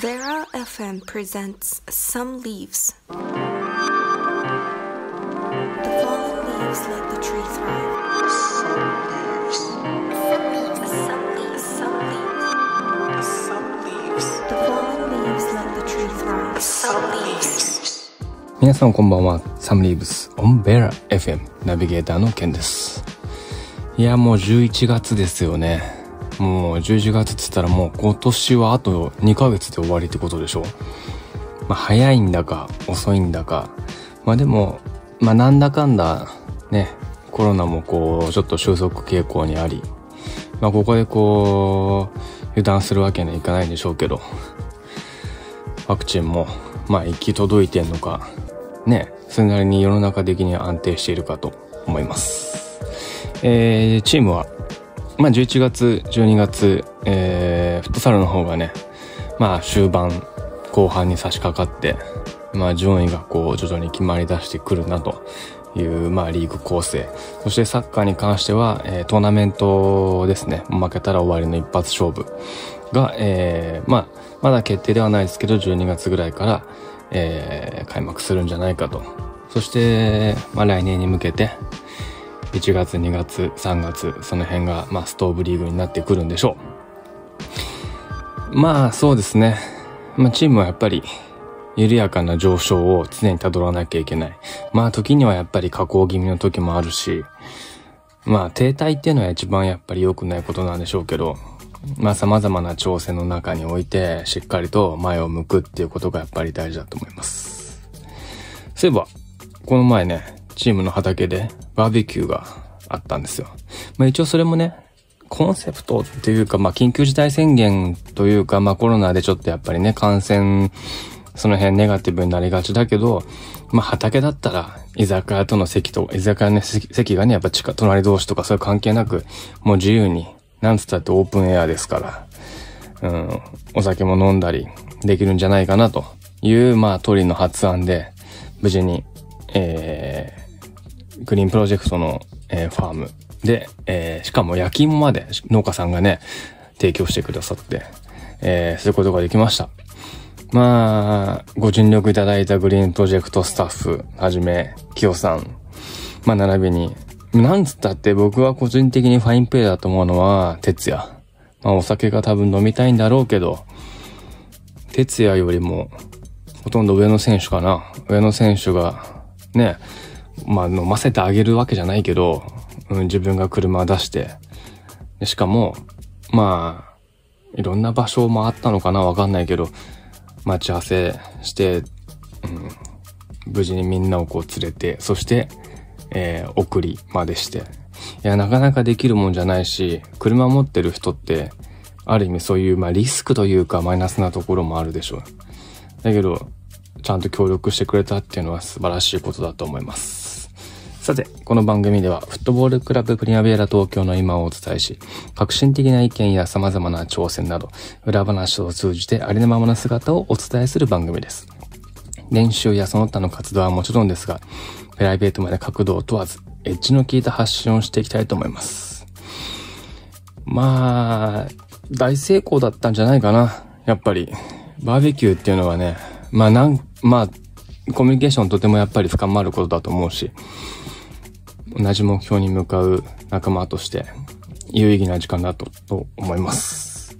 Vera FM presents Some Leaves. The fallen leaves let the tree thrive. Some leaves. Some leaves. Some leaves. The fallen leaves let the tree thrive. Some leaves. 皆さんこんばんは。サムリーブス on Bear FM ナビゲーターのケンです。いや、もう11月ですよね。もう11月って言ったらもう今年はあと2ヶ月で終わりってことでしょ？まあ早いんだか遅いんだか。まあでも、まあなんだかんだね、コロナもこうちょっと収束傾向にあり、まあここでこう油断するわけにはいかないんでしょうけど、ワクチンも、まあ、行き届いてんのか、ね、それなりに世の中的には安定しているかと思います。えー、チームは、まあ、11月、12月、えー、フットサルの方がね、まあ、終盤、後半に差し掛かって、まあ、順位がこう、徐々に決まり出してくるなという、まあ、リーグ構成。そしてサッカーに関しては、えートーナメントですね。負けたら終わりの一発勝負が、えー、まあ、まだ決定ではないですけど、12月ぐらいから、えー開幕するんじゃないかと。そして、まあ来年に向けて、1月、2月、3月、その辺が、まあストーブリーグになってくるんでしょう。まあそうですね。まあチームはやっぱり、緩やかな上昇を常に辿らなきゃいけない。まあ時にはやっぱり下降気味の時もあるし、まあ停滞っていうのは一番やっぱり良くないことなんでしょうけど、まあ様々な挑戦の中においてしっかりと前を向くっていうことがやっぱり大事だと思います。そういえば、この前ね、チームの畑でバーベキューがあったんですよ。まあ一応それもね、コンセプトっていうか、まあ緊急事態宣言というか、まあコロナでちょっとやっぱりね、感染、その辺ネガティブになりがちだけど、まあ畑だったら、居酒屋との席と、居酒屋の席がね、やっぱ近、隣同士とかそういう関係なく、もう自由に、なんつったってオープンエアですから、うん、お酒も飲んだりできるんじゃないかなという、まあ、鳥の発案で、無事に、えー、グリーンプロジェクトの、えーファームで、えーしかも焼き芋まで農家さんがね、提供してくださって、えーすることができました。まあ、ご尽力いただいたグリーンプロジェクトスタッフはじめ、キヨさん、まあ、並びに、なんつったって僕は個人的にファインプレーだと思うのは、哲也。まあ、お酒が多分飲みたいんだろうけど、哲也よりも、ほとんど上の選手かな。上の選手が、ね、まあ、飲ませてあげるわけじゃないけど、うん、自分が車出して、でしかも、まあ、いろんな場所もあったのかなわかんないけど、待ち合わせして、うん、無事にみんなをこう連れて、そして、えー送りまでして。いや、なかなかできるもんじゃないし、車持ってる人って、ある意味そういう、まあリスクというかマイナスなところもあるでしょう。だけど、ちゃんと協力してくれたっていうのは素晴らしいことだと思います。さて、この番組では、フットボールクラブプリマベーラ東京の今をお伝えし、革新的な意見や様々な挑戦など、裏話を通じてありのままな姿をお伝えする番組です。練習やその他の活動はもちろんですが、プライベートまで角度を問わず、エッジの効いた発信をしていきたいと思います。まあ、大成功だったんじゃないかな。やっぱり、バーベキューっていうのはね、まあなん、まあ、コミュニケーションとてもやっぱり深まることだと思うし、同じ目標に向かう仲間として、有意義な時間だとと思います。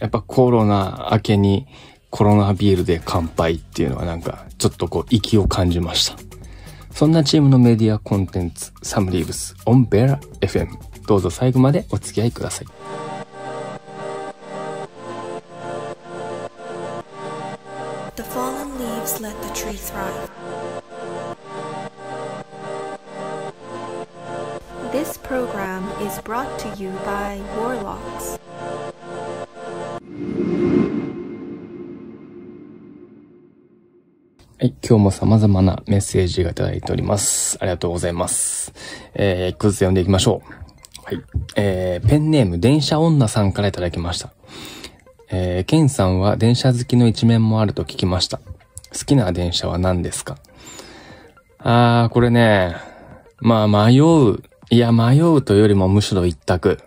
やっぱコロナ明けにコロナビールで乾杯っていうのはなんか、ちょっとこう、息を感じました。そんなチームのメディアコンテンツ、サムリーブス、オンベラ FM。どうぞ最後までお付き合いください。Leaves let the tree thrive. This program is brought to you by Warlocks. はい、今日も様々なメッセージがいただいております。ありがとうございます。えー、一個ずつ読んでいきましょう。はい。えー、ペンネーム、電車女さんからいただきました。えー、ケンさんは電車好きの一面もあると聞きました。好きな電車は何ですか？あー、これね、まあ迷う。いや、迷うというよりもむしろ一択。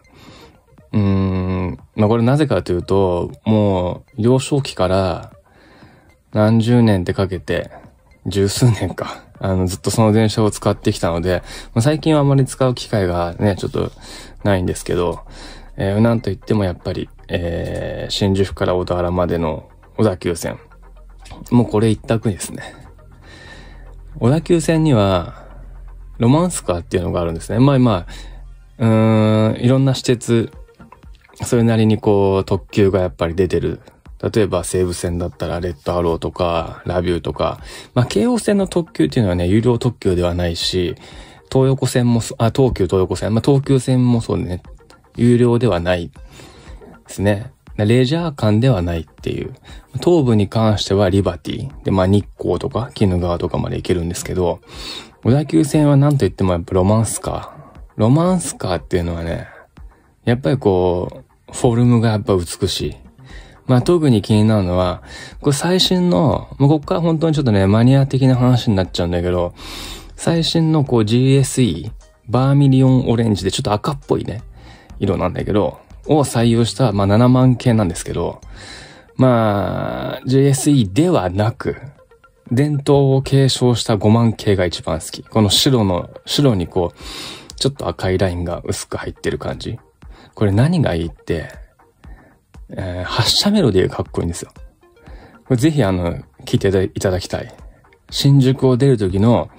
うーん、まあこれなぜかというと、もう幼少期から何十年ってかけて、十数年か、あのずっとその電車を使ってきたので、まあ、最近はあまり使う機会がね、ちょっとないんですけど、えー、なんといってもやっぱり、えー、新宿から小田原までの小田急線。もうこれ一択ですね。小田急線には、ロマンスカーっていうのがあるんですね。まあまあ、うーん、いろんな施設、それなりにこう、特急がやっぱり出てる。例えば西武線だったらレッドアローとか、ラビューとか、まあ京王線の特急っていうのはね、有料特急ではないし、東横線も、あ、東急東横線、まあ東急線もそうね、有料ではないですね。レジャー感ではないっていう。東部に関してはリバティ。で、まあ日光とか鬼怒川とかまで行けるんですけど、小田急線は何と言ってもやっぱロマンスカー。ロマンスカーっていうのはね、やっぱりこう、フォルムがやっぱ美しい。まあ特に気になるのは、これ最新の、もうこっから本当にちょっとね、マニア的な話になっちゃうんだけど、最新のこう GSE、バーミリオンオレンジでちょっと赤っぽいね、色なんだけど、を採用した、まあ7万系なんですけど、まあ、JSE ではなく、伝統を継承した5万系が一番好き。この白の、白にこう、ちょっと赤いラインが薄く入ってる感じ。これ何がいいって、えー、発射メロディーがかっこいいんですよ。これぜひあの、聞いていただきたい。新宿を出る時の、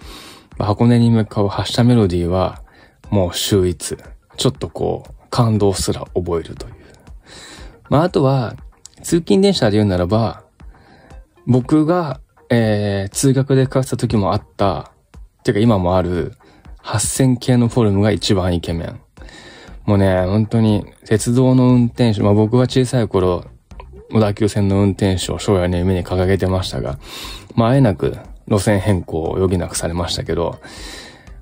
箱根に向かう発射メロディーは、もう秀逸。ちょっとこう、感動すら覚えるという。まあ、あとは、通勤電車で言うならば、僕が、えー、通学で通った時もあった、てか今もある、8000系のフォルムが一番イケメン。もうね、本当に、鉄道の運転手、まあ僕は小さい頃、小田急線の運転手を将来の夢に掲げてましたが、まああえなく路線変更を余儀なくされましたけど、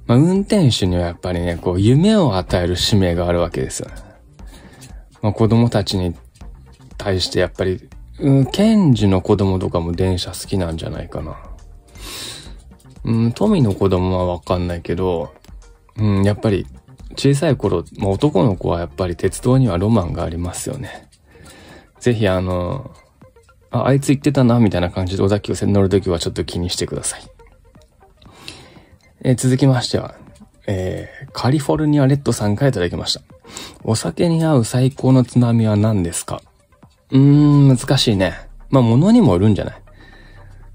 まあ、運転手にはやっぱりね、こう、夢を与える使命があるわけですよね。まあ、子供たちに対してやっぱり、うん、検事の子供とかも電車好きなんじゃないかな。うん、富の子供はわかんないけど、うん、やっぱり、小さい頃、まあ、男の子はやっぱり鉄道にはロマンがありますよね。ぜひあの、あ、あいつ言ってたな、みたいな感じで小田急線乗るときはちょっと気にしてください。えー、続きましては、えー、カリフォルニアレッドさんからいただきました。お酒に合う最高のつまみは何ですか？うーん、難しいね。まあ、物にもよるんじゃない？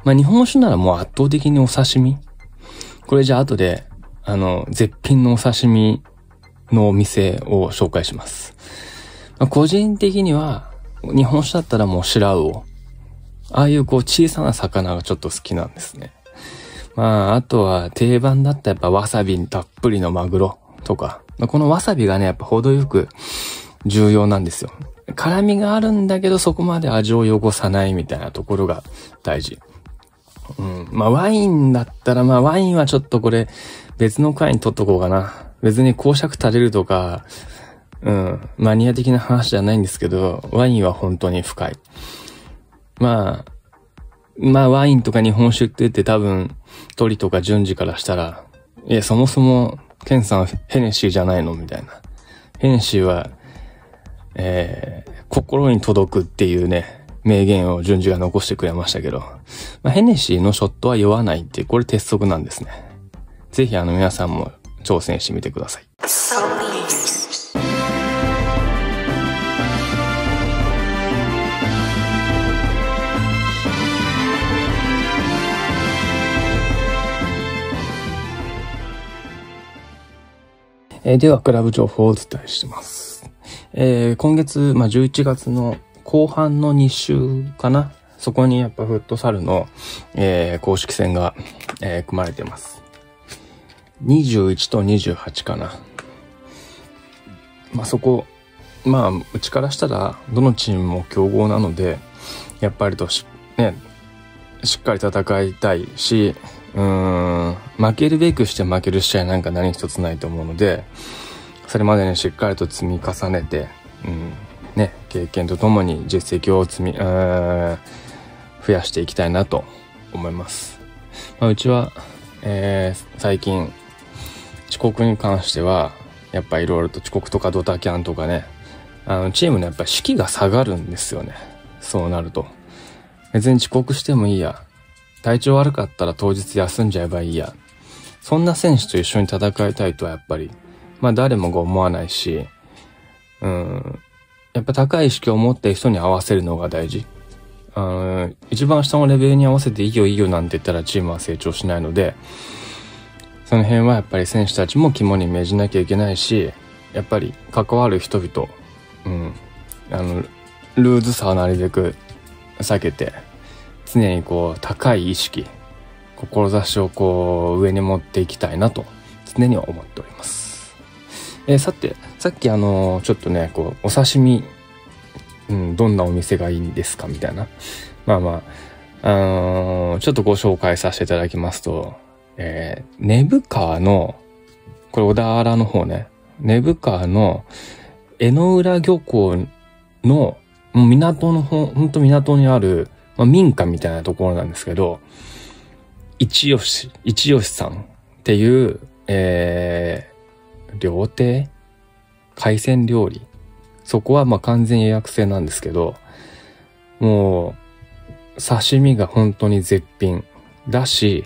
まあ、日本酒ならもう圧倒的にお刺身。これじゃあ後で、あの、絶品のお刺身のお店を紹介します。まあ、個人的には、日本酒だったらもう白魚。ああいうこう小さな魚がちょっと好きなんですね。まあ、あとは定番だったやっぱわさびたっぷりのマグロとか。まあ、このわさびがね、やっぱ程よく重要なんですよ。辛みがあるんだけどそこまで味を汚さないみたいなところが大事。うん。まあワインだったら、まあワインはちょっとこれ別の回に取っとこうかな。別に公爵垂れるとか、うん、マニア的な話じゃないんですけど、ワインは本当に深い。まあ、まあワインとか日本酒って言って多分、鳥とか順次からしたら、いや、そもそも、ケンさんヘネシーじゃないのみたいな。ヘネシーは、えー、心に届くっていうね、名言を順次が残してくれましたけど、まあ、ヘネシーのショットは酔わないって、これ鉄則なんですね。ぜひあの皆さんも挑戦してみてください。えー、では、クラブ情報をお伝えします。えー、今月、まあ、11月の後半の2週かなそこにやっぱフットサルの、えー、公式戦が、え、組まれてます。21と28かな。まあ、そこ、まあ、うちからしたら、どのチームも強豪なので、やっぱりと、ね、しっかり戦いたいし、うーん、負けるべくして負ける試合なんか何一つないと思うので、それまでにしっかりと積み重ねて、うん、ね、経験とともに実績を積み、増やしていきたいなと思います。まあ、うちは、えー、最近、遅刻に関しては、やっぱいろいろと遅刻とかドタキャンとかね、あの、チームのやっぱ士気が下がるんですよね。そうなると。別に遅刻してもいいや。体調悪かったら当日休んじゃえばいいや。そんな選手と一緒に戦いたいとはやっぱり、まあ誰もが思わないし、うん、やっぱ高い意識を持って人に合わせるのが大事。あの、一番下のレベルに合わせていいよいいよなんて言ったらチームは成長しないので、その辺はやっぱり選手たちも肝に銘じなきゃいけないし、やっぱり関わる人々、うん、あの、ルーズさはなるべく避けて、常にこう、高い意識、志をこう、上に持っていきたいなと、常には思っております。えー、さて、さっきあの、ちょっとね、こう、お刺身、うん、どんなお店がいいんですかみたいな。まあまあ、あのー、ちょっとご紹介させていただきますと、えー、根府川の、これ小田原の方ね、根府川の江ノ浦漁港の、港のほ、ほんと港にある、まあ、民家みたいなところなんですけど、一吉、一吉さんっていう、えー、料亭？海鮮料理？そこはまあ完全予約制なんですけど、もう、刺身が本当に絶品だし、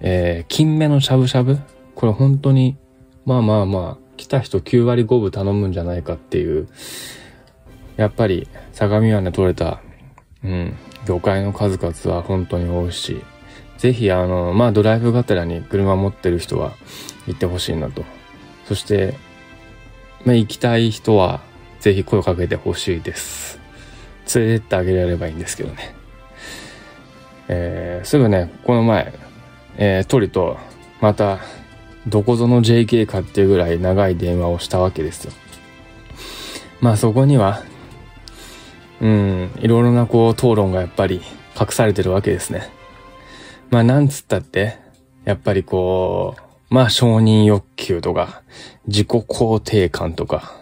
えー、金目のしゃぶしゃぶ？これ本当に、まあまあまあ、来た人9割5分頼むんじゃないかっていう、やっぱり、相模湾で取れた、うん、魚介の数々は本当に多いし、ぜひあの、まあドライブがてらに車持ってる人は行ってほしいなと。そして、まあ行きたい人はぜひ声かけてほしいです。連れてってあげられればいいんですけどね。えー、すぐね、この前、えー、鳥と、また、どこぞの JK かっていうぐらい長い電話をしたわけですよ。まあそこには、うん、いろいろなこう討論がやっぱり隠されてるわけですね。まあなんつったって、やっぱりこう、まあ承認欲求とか、自己肯定感とか、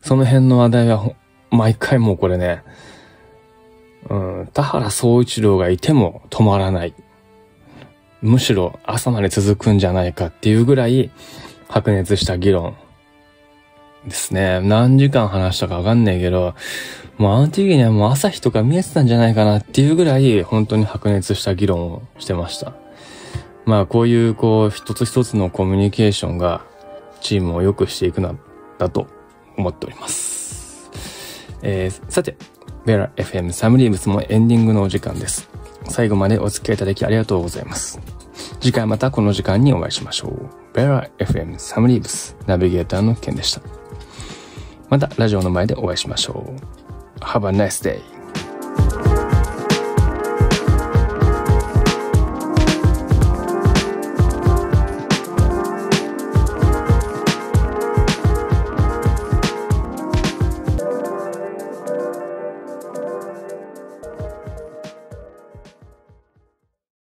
その辺の話題は毎回もうこれね、うん、田原総一郎がいても止まらない。むしろ朝まで続くんじゃないかっていうぐらい白熱した議論ですね。何時間話したかわかんないけど、もうあの時にはもう朝日とか見えてたんじゃないかなっていうぐらい本当に白熱した議論をしてました。まあこういうこう一つ一つのコミュニケーションがチームを良くしていくな、だと思っております。えー、さて、ベラ FM サムリーブスもエンディングのお時間です。最後までお付き合いいただきありがとうございます。次回またこの時間にお会いしましょう。ベラ FM サムリーブスナビゲーターのケンでした。またラジオの前でお会いしましょう。Have a nice day.